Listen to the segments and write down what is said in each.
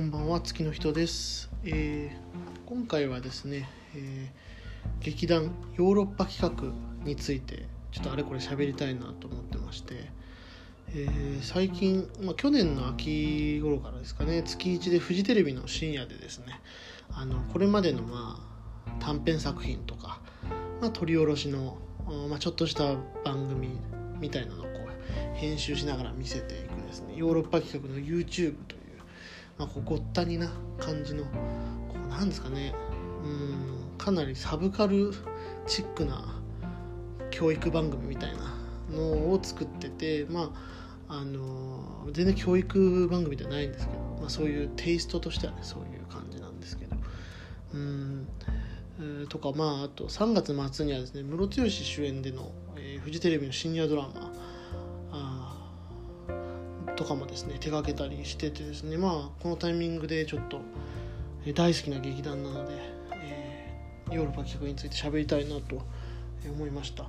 こんばんは月の人です、えー、今回はですね、えー、劇団ヨーロッパ企画についてちょっとあれこれ喋りたいなと思ってまして、えー、最近、まあ、去年の秋頃からですかね月1でフジテレビの深夜でですねあのこれまでのまあ短編作品とか、まあ、撮り下ろしの、まあ、ちょっとした番組みたいなのをこう編集しながら見せていくですねヨーロッパ企画の YouTube とまあ、こうごったにな感じのこうなんですかね。うんかなりサブカルチックな教育番組みたいなのを作っててまああの全然教育番組ではないんですけど、まあ、そういうテイストとしてはねそういう感じなんですけど。うんとかまああと3月末にはですねムロツヨシ主演での、えー、フジテレビのシニアドラマとかもですね手がけたりしててですねまあこのタイミングでちょっと大好きな劇団なので、えー、ヨーロッパ企画について喋りたいなと思いました。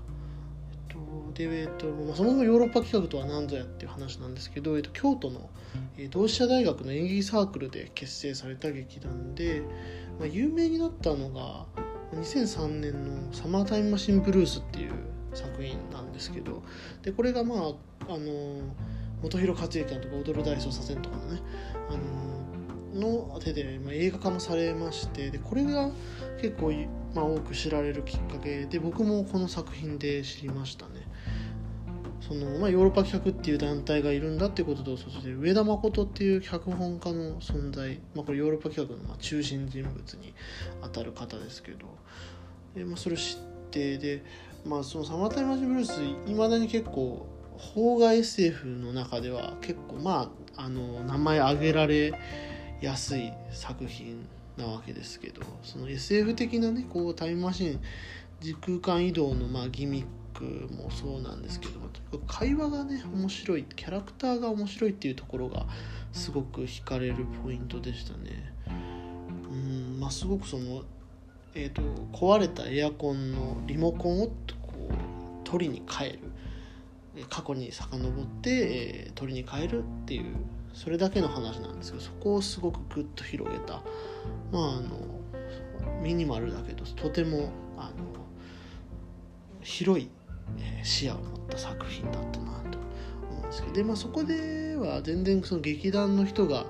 で、えっとまあ、そもそもヨーロッパ企画とは何ぞやっていう話なんですけど、えっと、京都の、えー、同志社大学の演劇サークルで結成された劇団で、まあ、有名になったのが2003年の「サマータイムマシンブルース」っていう作品なんですけどでこれがまああの本広克行監督「踊る大捜査線」とかのね、あのの手で、まあ、映画化もされましてでこれが結構、まあ、多く知られるきっかけで僕もこの作品で知りましたね。そのまあ、ヨーロッパ企画っていう団体がいるんだっていうこととそして上田誠っていう脚本家の存在、まあ、これヨーロッパ企画のまあ中心人物にあたる方ですけどで、まあ、それを知ってで、まあ、その「サマータイマジブルース」いまだに結構邦画 SF の中では結構まああの名前挙げられやすい作品なわけですけどその SF 的なねこうタイムマシン時空間移動のまあギミックもそうなんですけど会話がね面白いキャラクターが面白いっていうところがすごく惹かれるポイントでしたね。うんまあ、すごくその、えーと、壊れたエアコンのリモコンをこう取りに帰る過去に遡って、え、鳥に変えるっていうそれだけの話なんですけどそこをすごくグッと広げた。まああのミニマルだけどとてもあの広い、視野を持った作品だったなと思うんですけどで、まあ、そこでは全然その劇団の人が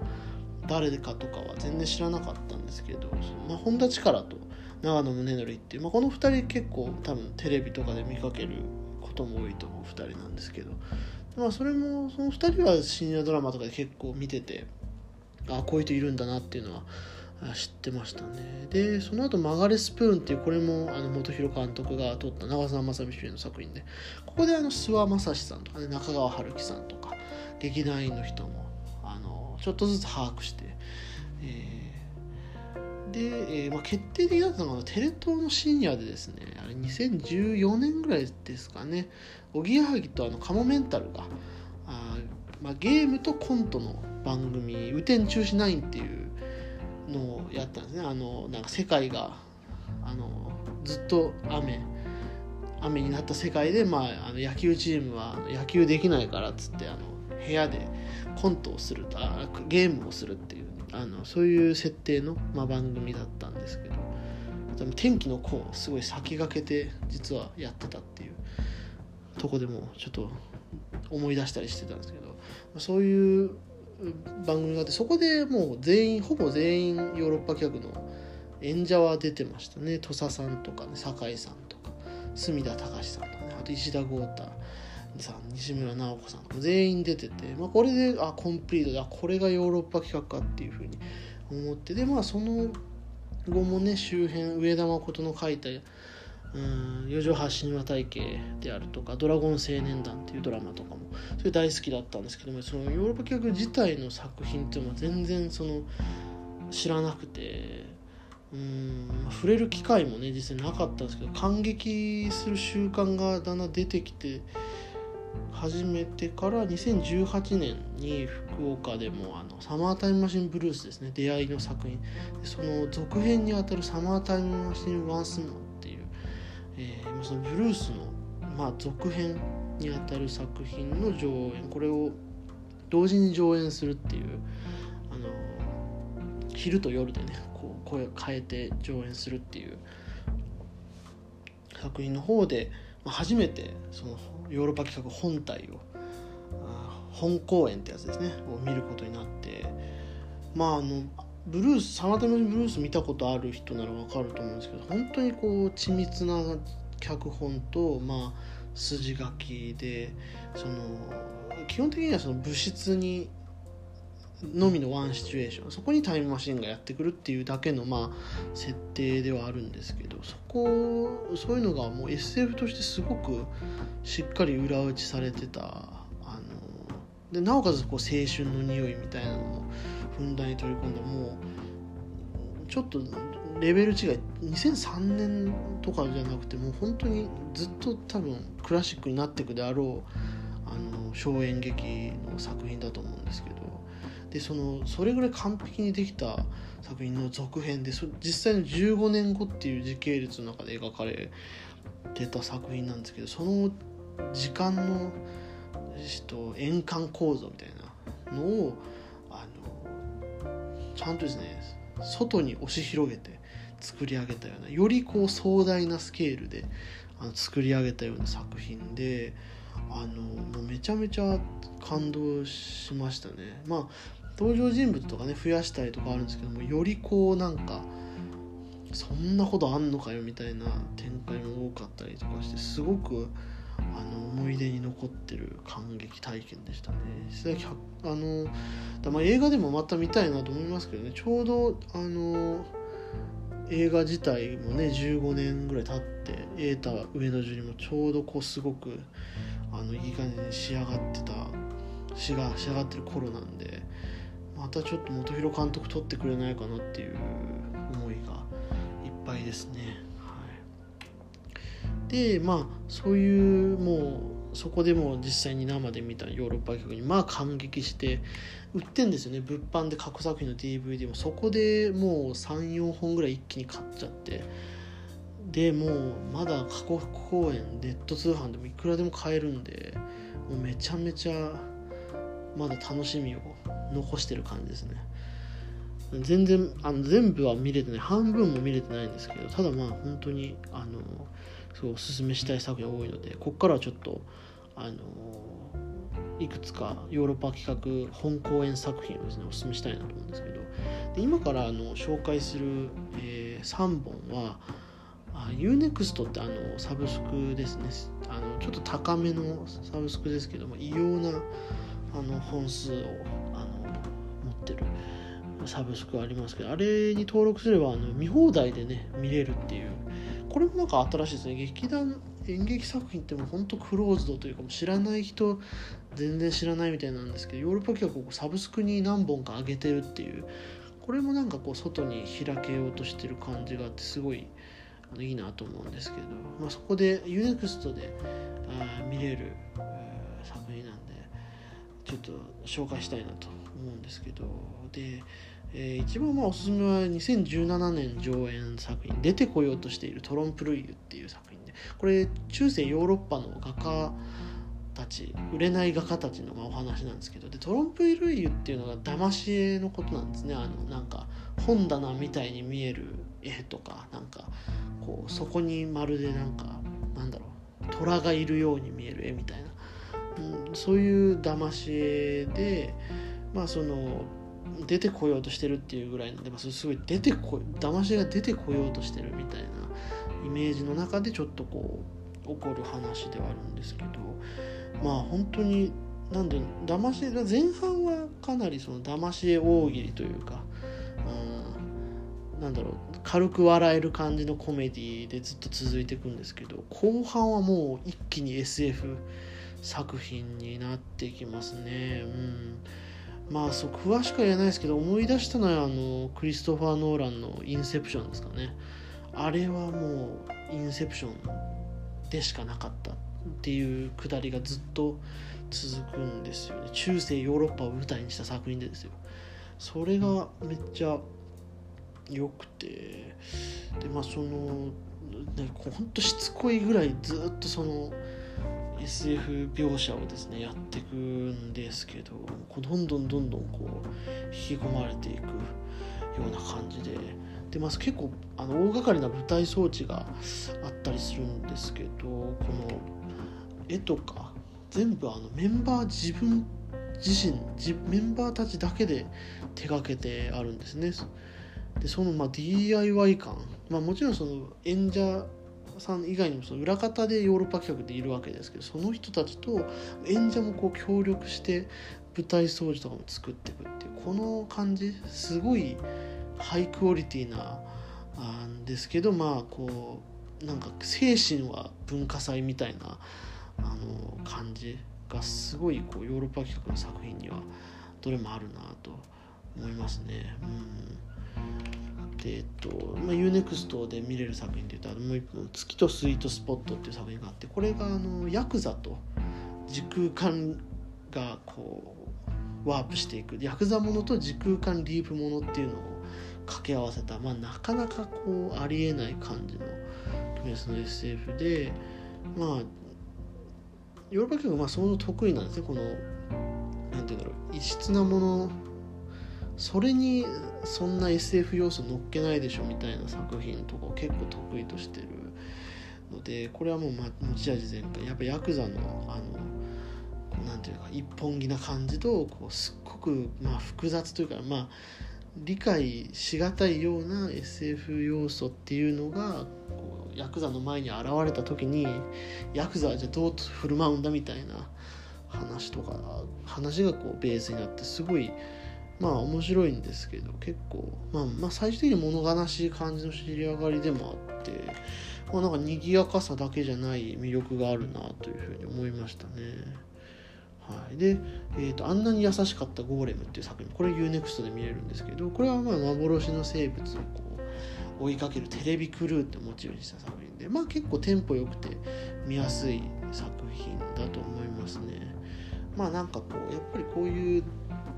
誰かとかは全然知らなかったんですけど、まあ、本田力と長野宗則っていう、まあ、この2人結構多分テレビとかで見かけることも多いと思う2人なんですけど、まあ、それもその2人は深夜ドラマとかで結構見ててあこういう人いるんだなっていうのは知ってましたね。でその後曲がれスプーンっていうこれもあの本広監督が撮った長澤まさみ主演の作品でここであの諏訪正史さんとか、ね、中川春樹さんとか劇団員の人もあのちょっとずつ把握して、えーで、えー、まあ、決定的だったのがテレ東の深夜でですねあれ2014年ぐらいですかねおぎやはぎとあのカモメンタルがあ、まあ、ゲームとコントの番組「雨天中止9」っていうのをやったんですね。あのなんか世界があのずっと雨雨になった世界で、まあ、あの野球チームは野球できないからっつってあの部屋でコントをするあゲームをするっていうあのそういう設定の、まあ、番組だったんですけど天気の子をすごい先駆けて実はやってたっていうとこでもちょっと思い出したりしてたんですけどそういう番組があってそこでもう全員ほぼ全員ヨーロッパ客の演者は出てましたね。土佐さんとかね酒井さんとか隅田隆さんとかねあと石田豪太さん西村直子さん全員出てて、まあ、これであコンプリートだこれがヨーロッパ企画かっていうふうに思ってでまあその後もね周辺上田誠の書いた「うん四畳半神話体系」であるとか「ドラゴン青年団」っていうドラマとかもそれ大好きだったんですけどもそのヨーロッパ企画自体の作品っていうのは全然その知らなくてうん触れる機会もね実際なかったんですけど感激する習慣がだんだん出てきて始めてから2018年に福岡でもあのサマータイムマシンブルースですね。出会いの作品。その続編にあたるサマータイムマシンワンスモンっていう、えー、そのブルースの、まあ、続編にあたる作品の上演。これを同時に上演するっていうあの昼と夜でねこう声を変えて上演するっていう作品の方で、まあ、初めてそのヨーロッパ企画本体を本公演ってやつですねを見ることになってまああのブルース真田のブルース見たことある人ならわかると思うんですけど本当にこう緻密な脚本とまあ筋書きでその基本的にはその物質にのみのワンシチュエーションそこにタイムマシンがやってくるっていうだけのまあ設定ではあるんですけどそこそういうのがもう SF としてすごくしっかり裏打ちされてたあのでなおかつこう青春の匂いみたいなのもふんだんに取り込んだもうちょっとレベル違い2003年とかじゃなくてもう本当にずっと多分クラシックになっていくであろうあの小演劇の作品だと思うんですけどでそのそれぐらい完璧にできた作品の続編でそ実際の15年後っていう時系列の中で描かれてた作品なんですけどその時間のと円環構造みたいなのをあのちゃんとですね外に押し広げて作り上げたようなよりこう壮大なスケールであの作り上げたような作品であのもうめちゃめちゃ感動しましたね。まあ登場人物とかね増やしたりとかあるんですけどもよりこうなんかそんなことあんのかよみたいな展開も多かったりとかしてすごくあの思い出に残ってる感激体験でしたね。あのだま映画でもまた見たいなと思いますけどね。ちょうどあの映画自体もね15年ぐらい経って瑛太上野樹里もちょうどこうすごくあのいい感じに仕上がってた仕が仕上がってる頃なんでまたちょっと本広監督取ってくれないかなっていう思いがいっぱいですね。はい、でまあそういうもうそこでも実際に生で見たヨーロッパ曲にまあ感激して売ってんですよね。物販で過去作品の DVD も。そこでもう34本ぐらい一気に買っちゃって。でもうまだ過去公演ネット通販でもいくらでも買えるんでもうめちゃめちゃまだ楽しみを残してる感じですね。全然あの全部は見れてない。半分も見れてないんですけどただまあ本当にあのすごいおすすめしたい作品多いのでここからはちょっとあのいくつかヨーロッパ企画本公演作品をですねおすすめしたいなと思うんですけど。で今からあの紹介する、えー、3本は UNEXT ってあのサブスクですね。あのちょっと高めのサブスクですけども異様なあの本数をってる。サブスクありますけどあれに登録すればあの見放題でね見れるっていう。これもなんか新しいですね。劇団演劇作品ってもうほんとクローズドというか知らない人全然知らないみたいなんですけどヨーロッパ企画をサブスクに何本か上げてるっていう。これもなんかこう外に開けようとしてる感じがあってすごいあのいいなと思うんですけど、まあ、そこで UNEXT であ見れる作品なんでちょっと紹介したいなと。思うんですけどで、えー、一番まあおすすめは2017年上演作品「出てこようとしているトロンプ・ルイユ」っていう作品でこれ中世ヨーロッパの画家たち売れない画家たちのまお話なんですけどでトロンプ・ルイユっていうのが騙し絵のことなんですね。あのなんか本棚みたいに見える絵とかなんかこうそこにまるでなんかなんだろう虎がいるように見える絵みたいな、うん、そういう騙し絵でまあその出てこようとしてるっていうぐらいなんで、まあ、すごい出てこ騙しが出てこようとしてるみたいなイメージの中でちょっとこう起こる話ではあるんですけどまあ本当になんで騙し前半はかなりその騙し絵大喜利というか、うん、なんだろう軽く笑える感じのコメディでずっと続いていくんですけど後半はもう一気に SF 作品になってきますね。うんまあそう詳しくは言えないですけど思い出したのはあのクリストファー・ノーランの「インセプション」ですかね。あれはもうインセプションでしかなかったっていうくだりがずっと続くんですよね。中世ヨーロッパを舞台にした作品でですよ。それがめっちゃ良くて。でまあそのほんとしつこいぐらいずっとその SF 描写をですねやっていくんですけどどんどんどんどんこう引き込まれていくような感じでで、まあ、結構あの大掛かりな舞台装置があったりするんですけどこの絵とか全部あのメンバー自分自身メンバーたちだけで手がけてあるんですね。でそのまあ DIY 感、まあ、もちろんその演者さん以外にもその裏方でヨーロッパ企画でいるわけですけどその人たちと演者もこう協力して舞台掃除とかも作っていくっていうこの感じすごいハイクオリティなあんですけどまあこうなんか精神は文化祭みたいなあの感じがすごいこうヨーロッパ企画の作品にはどれもあるなと思いますね。うんえっとまあ、UNEXT で見れる作品でいうともう一本「月とスイートスポット」っていう作品があってこれがあのヤクザと時空間がこうワープしていくヤクザものと時空間リープものっていうのを掛け合わせた、まあ、なかなかこうありえない感じのメスの SF でまあヨーロッパ企画まあその得意なんですね。このなんていうんだろう異質なものそれにそんな SF 要素乗っけないでしょみたいな作品とかを結構得意としてるのでこれはもう持ち味全開。やっぱヤクザのあのなんていうか一本気な感じとこうすっごくまあ複雑というかまあ理解しがたいような SF 要素っていうのがこうヤクザの前に現れた時にヤクザはじゃあどう振る舞うんだみたいな話とか話がこうベースになってすごいまあ面白いんですけど結構、まあ、まあ最終的に物悲しい感じの知り上がりでもあって、まあ、なんか賑やかさだけじゃない魅力があるなというふうに思いましたね。はい、で、えーと「あんなに優しかったゴーレム」っていう作品これ UNEXT で見れるんですけどこれはまあ幻の生物をこう追いかけるテレビクルーってモチーフにした作品でまあ結構テンポ良くて見やすい作品だと思いますね。まあなんかこうやっぱりこういう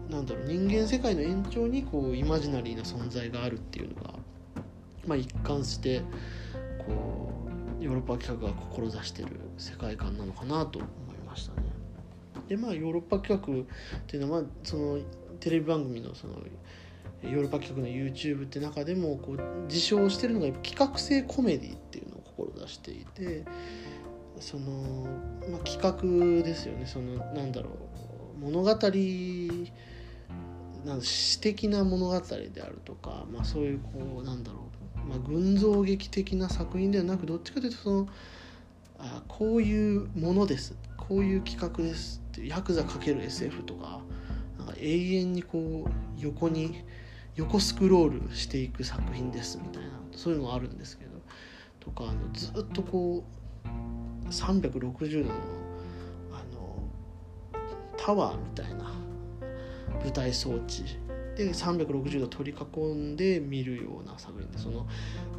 なんだろう人間世界の延長にこうイマジナリーな存在があるっていうのが、まあ、一貫してこうヨーロッパ企画が志してる世界観なのかなと思いましたね。でまあヨーロッパ企画っていうのはそのテレビ番組のそのヨーロッパ企画の YouTube って中でもこう自称してるのが企画性コメディっていうのを志していてその、まあ、企画ですよねそのなんだろう物語なん詩的な物語であるとか、まあ、そういうこうなんだろう、まあ、群像劇的な作品ではなくどっちかというとそのあこういうものですこういう企画ですってヤクザる s f とかなんか永遠にこう横に横スクロールしていく作品ですみたいなそういうのがあるんですけどとかあのずっとこう360度のあのタワーみたいな舞台装置。で360度取り囲んで見るような作品でその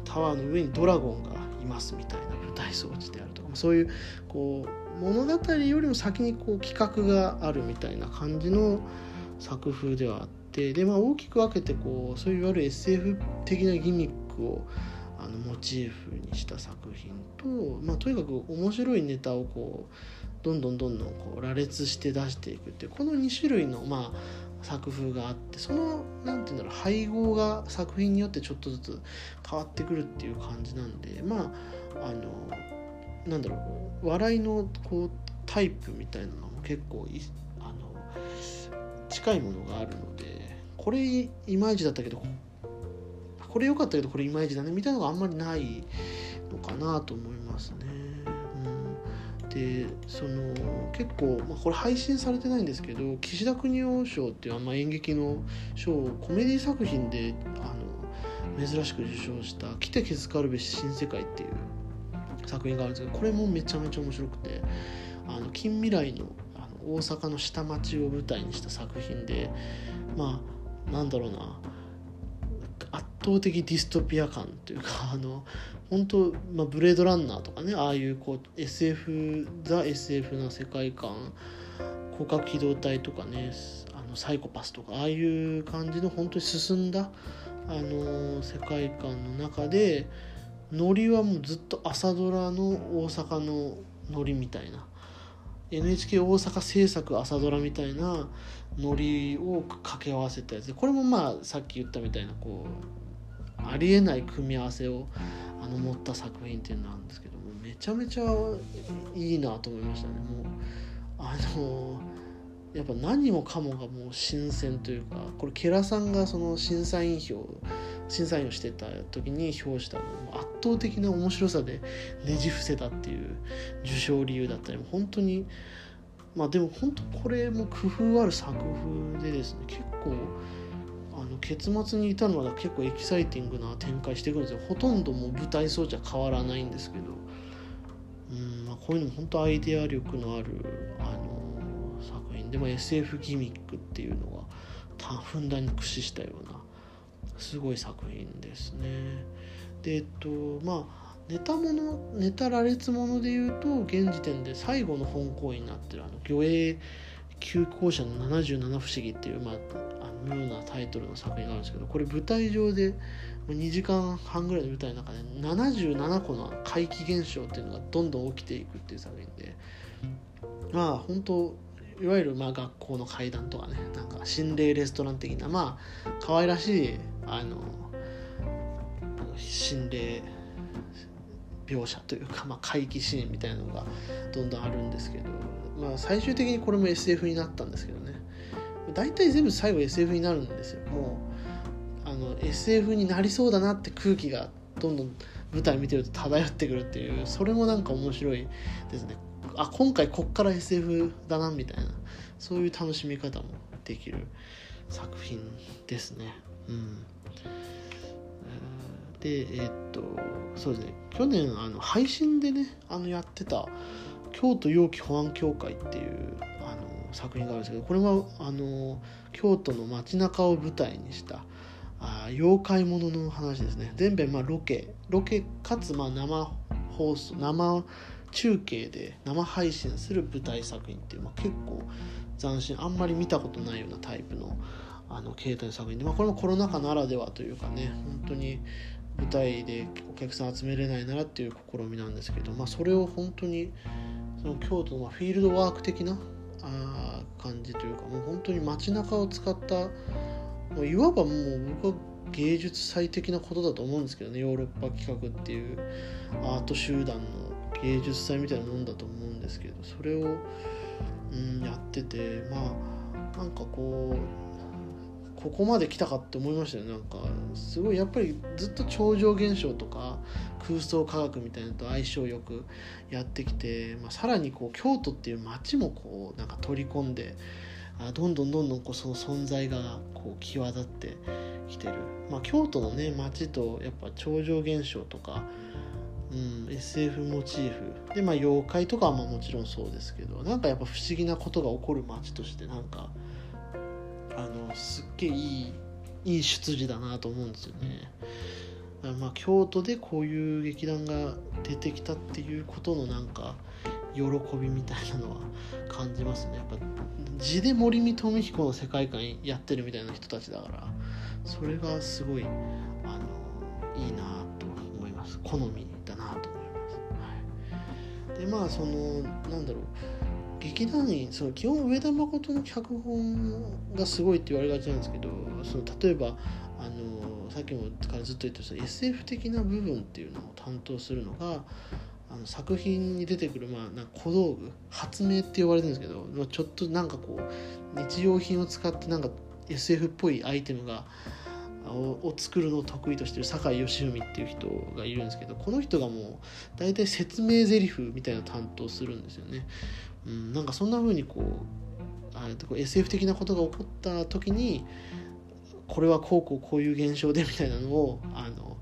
タワーの上にドラゴンがいますみたいな舞台装置であるとかそういうこう物語よりも先にこう企画があるみたいな感じの作風ではあってで、まあ、大きく分けてこうそういういわゆる SF 的なギミックをあのモチーフにした作品と、まあ、とにかく面白いネタをこうどんどんどんどんこう羅列して出していくってこの2種類の、まあ、作風があってその何て言うんだろう配合が作品によってちょっとずつ変わってくるっていう感じなんでまああのなんだろう笑いのこうタイプみたいなのも結構あの近いものがあるのでこれいまいちだったけどこれ良かったけどこれいまいちだねみたいなのがあんまりないのかなと思いますね。でその結構、まあ、これ配信されてないんですけど岸田邦夫賞っていう、ま、演劇の賞をコメディ作品であの珍しく受賞した「来て気づかるべし新世界」っていう作品があるんですけどこれもめちゃめちゃ面白くてあの近未来のあの大阪の下町を舞台にした作品でまあなんだろうな圧倒的ディストピア感というかあの本当、まあ、ブレードランナーとかねああいうこう SF ザ SF な世界観広角機動隊とかねあのサイコパスとかああいう感じの本当に進んだあの世界観の中でノリはもうずっと朝ドラの大阪のノリみたいな NHK 大阪制作朝ドラみたいなノリを掛け合わせたやつでこれもまあさっき言ったみたいなこうありえない組み合わせをあの持った作品っていうのなんですけどもめちゃめちゃいいなと思いましたね。もうあのやっぱ何もかもがもう新鮮というかこれケラさんがその審査員票審査員をしてた時に表したの圧倒的な面白さでねじ伏せたっていう受賞理由だったりも本当にまあでも本当これも工夫ある作風でですね結構あの結末に至るまでは結構エキサイティングな展開していくんですよ。ほとんどもう舞台装置は変わらないんですけどうん、まあ、こういうのも本当アイデア力のあるあの作品でも SF ギミックっていうのがふんだんに駆使したようなすごい作品ですね。でえっとまあネタものネタ羅列もので言うと現時点で最後の本公演になってるあの魚影旧校舎の77不思議っていう、まあ、あの妙なタイトルの作品があるんですけどこれ舞台上で2時間半ぐらいの舞台の中で77個の怪奇現象っていうのがどんどん起きていくっていう作品でまあ本当いわゆるまあ学校の階段とかねなんか心霊レストラン的なまあ可愛らしいあの心霊描写というか、まあ、怪奇シーンみたいなのがどんどんあるんですけど、まあ、最終的にこれも SF になったんですけどね。大体全部最後 SF になるんですよ。もうあの SF になりそうだなって空気がどんどん舞台見てると漂ってくるっていうそれもなんか面白いですね。あ今回こっから SF だなみたいなそういう楽しみ方もできる作品ですね。うん。でえー、っとそうですね。去年あの配信でねあのやってた京都陽気保安協会っていうあの作品があるんですけどこれはあの京都の街中を舞台にしたあ妖怪ものの話ですね。全編まあロケ。ロケかつまあ生放送生中継で生配信する舞台作品っていう、まあ、結構斬新。あんまり見たことないようなタイプのあの形態の作品で、まあ、これもコロナ禍ならではというかね本当に舞台でお客さん集めれないならっていう試みなんですけど、まあ、それを本当にその京都のフィールドワーク的なあ感じというかもう本当に街中を使ったもういわばもう僕は芸術祭的なことだと思うんですけどねヨーロッパ企画っていうアート集団の芸術祭みたいなもんだと思うんですけどそれを、うん、やっててまあなんかこうここまで来たかって思いましたよなんかすごいやっぱりずっと超常現象とか空想科学みたいなのと相性よくやってきて、まあ、さらにこう京都っていう街もこうなんか取り込んであどんどんどんどんこうその存在がこう際立ってきてる、まあ、京都のね街とやっぱ超常現象とか、SF モチーフ。で、まあ、妖怪とかはまあもちろんそうですけどなんかやっぱ不思議なことが起こる街としてなんかあのすっげえいいいい出自だなと思うんですよね。まあ、京都でこういう劇団が出てきたっていうことのなんか喜びみたいなのは感じますね。やっぱ字で森見富彦の世界観やってるみたいな人たちだからそれがすごいあのいいなと思います。好みだなと、でまあそのなんだろう。劇団員その基本上田誠の脚本がすごいって言われがちなんですけどその例えばあのさっきもからずっと言ってた SF 的な部分っていうのを担当するのがあの作品に出てくる、まあ、な小道具発明って呼ばれてるんですけどまあちょっとなんかこう日用品を使ってなんか SF っぽいアイテムがを作るのを得意としてる酒井義文っていう人がいるんですけどこの人がもう大体説明台詞みたいな担当するんですよね。うん、なんかそんな風にこうあこう SF 的なことが起こった時にこれはこうこうこういう現象でみたいなのをあの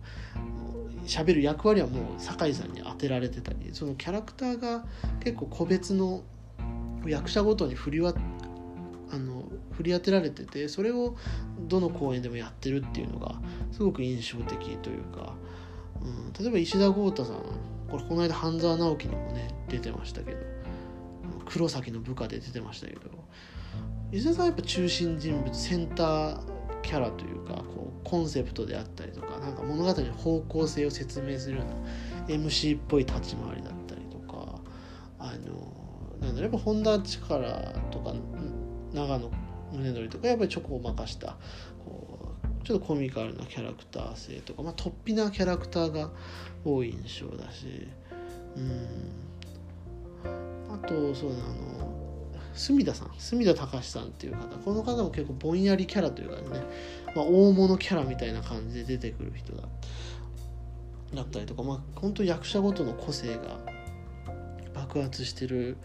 喋る役割はもう酒井さんに当てられてたりそのキャラクターが結構個別の役者ごとに振りわあの振り当てられててそれをどの公演でもやってるっていうのがすごく印象的というか、うん、例えば石田豪太さんこれこの間半沢直樹にもね出てましたけど黒崎の部下で出てましたけど石田さんはやっぱ中心人物センターキャラというかこうコンセプトであったりとかなんか物語の方向性を説明するような MC っぽい立ち回りだったりとかあのなんだろうやっぱ本田力とか長野宗則とかやっぱりチョコを任したこうちょっとコミカルなキャラクター性とか、まあ、突飛なキャラクターが多い印象だしうん。あとそうだねあの隅田さん隅田隆さんっていう方この方も結構ぼんやりキャラというかね、まあ、大物キャラみたいな感じで出てくる人だだったりとかまあ本当役者ごとの個性が爆発してる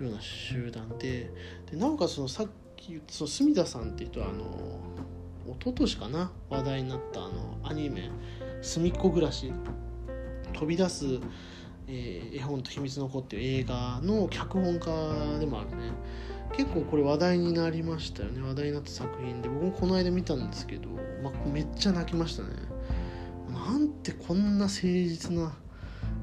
ような集団ででなおかつそのさっき言ったその隅田さんっていうとあの一昨年かな話題になったあのアニメ「すみっこ暮らし」飛び出す、えー、絵本と秘密の子っていう映画の脚本家でもあるね。結構これ話題になりましたよね。話題になった作品で。僕もこの間見たんですけど、ま、めっちゃ泣きましたね。なんてこんな誠実な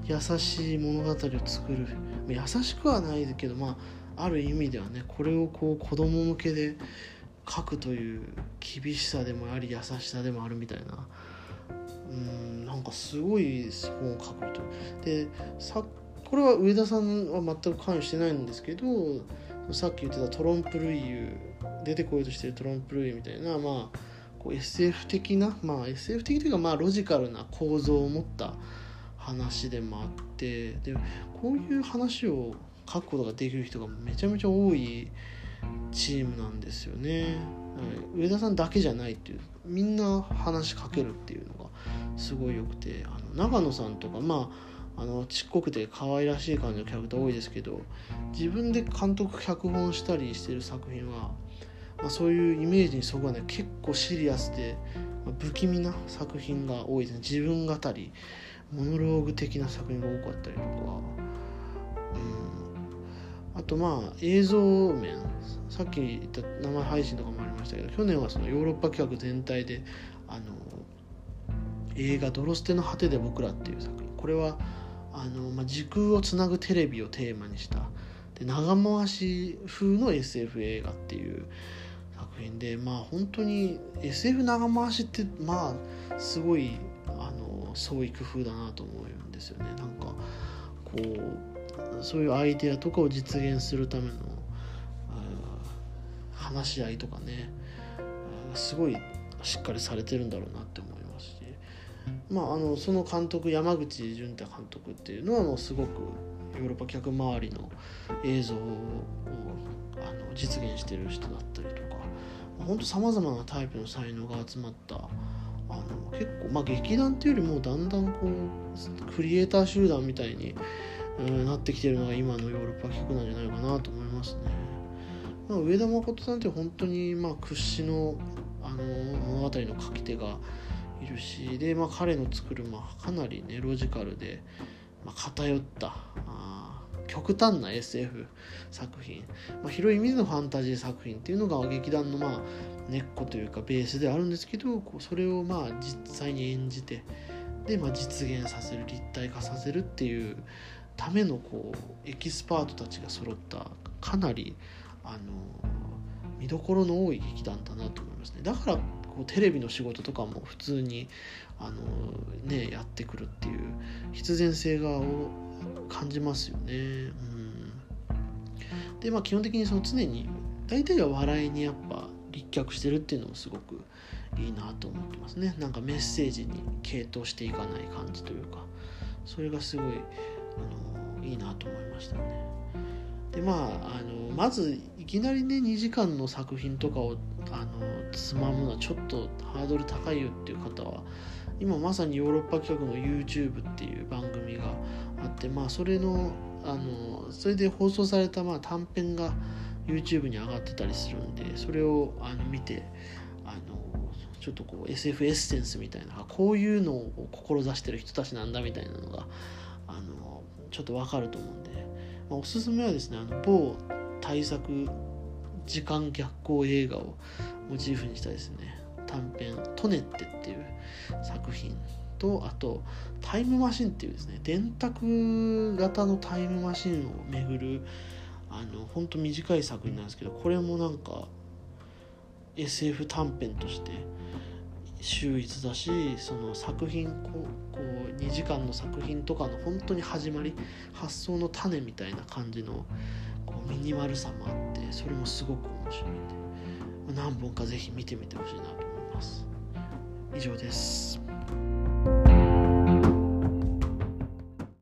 優しい物語を作る。優しくはないけどまあある意味ではねこれをこう子供向けで書くという厳しさでもあり優しさでもあるみたいな。うんなんかすごい本を書くと。でさこれは上田さんは全く関与してないんですけどさっき言ってたトロンプルイユ出てこようとしてるトロンプルイユみたいなまあこう SF 的なまあ SF 的というかまあロジカルな構造を持った話でもあってでこういう話を書くことができる人がめちゃめちゃ多いチームなんですよね、上田さんだけじゃないっていうみんな話しかけるっていうのがすごいよくてあの長野さんとかまああのちっこくて可愛らしい感じのキャラクター多いですけど自分で監督脚本したりしてる作品はまあ、そういうイメージにそこはね結構シリアスで、まあ、不気味な作品が多いですね。自分語りモノローグ的な作品が多かったりとか、うん、あとまあ映像面さっき言った生配信とかもありましたけど去年はそのヨーロッパ企画全体であの映画「ドロステの果てで僕ら」っていう作品。これはあの、まあ、時空をつなぐテレビをテーマにした。で長回し風の SF 映画っていう作品でまあ本当に SF 長回しってまあすごいあの創意工夫だなと思うんですよね。なんかこうそういうアイデアとかを実現するための話し合いとかねすごいしっかりされてるんだろうなって思いますし。まああのその監督山口淳太監督っていうのはもうすごくヨーロッパ客周りの映像をあの実現してる人だったりとか本当さまざまなタイプの才能が集まったあの結構まあ劇団っていうよりもだんだんこうクリエイター集団みたいに、なってきてるのが今のヨーロッパ客なんじゃないかなと思いますね。まあ、上田誠さんって本当にまあ屈指のあの物語の書き手がいるしで、まあ、彼の作る、まあ、かなりねロジカルで、まあ、偏ったあ極端な SF 作品、まあ、広い意味でのファンタジー作品っていうのが劇団のまあ根っこというかベースであるんですけどこうそれをまあ実際に演じてで、まあ、実現させる立体化させるっていうためのこうエキスパートたちが揃ったかなりあの見どころの多い劇団だなと思いますね。だからこうテレビの仕事とかも普通にあの、ね、やってくるっていう必然性がを感じますよね。うん、でまあ基本的にその常に大体は笑いにやっぱ立脚してるっていうのもすごくいいなと思ってますね。なんかメッセージに傾倒していかない感じというかそれがすごいあのいいなと思いましたね。でまああのまずいきなりね2時間の作品とかをあのつまむのはちょっとハードル高いよっていう方は今まさにヨーロッパ企画の YouTube っていう番組があってまあそれのあのそれで放送されたまあ短編が YouTube に上がってたりするんでそれをあの見てあのちょっとこう SF エッセンスみたいなこういうのを志してる人たちなんだみたいなのがあのちょっと分かると思うんで、まあ、おすすめはですねあの某大作時間逆行映画をモチーフにしたですね短編「トネッテ」っていう作品とあとタイムマシンっていうですね電卓型のタイムマシンを巡るあの本当短い作品なんですけどこれもなんか SF 短編として秀逸だしその作品こうこう2時間の作品とかの本当に始まり発想の種みたいな感じのこうミニマルさもあってそれもすごく面白いんで何本か是非見てみてほしいなと思います。以上です。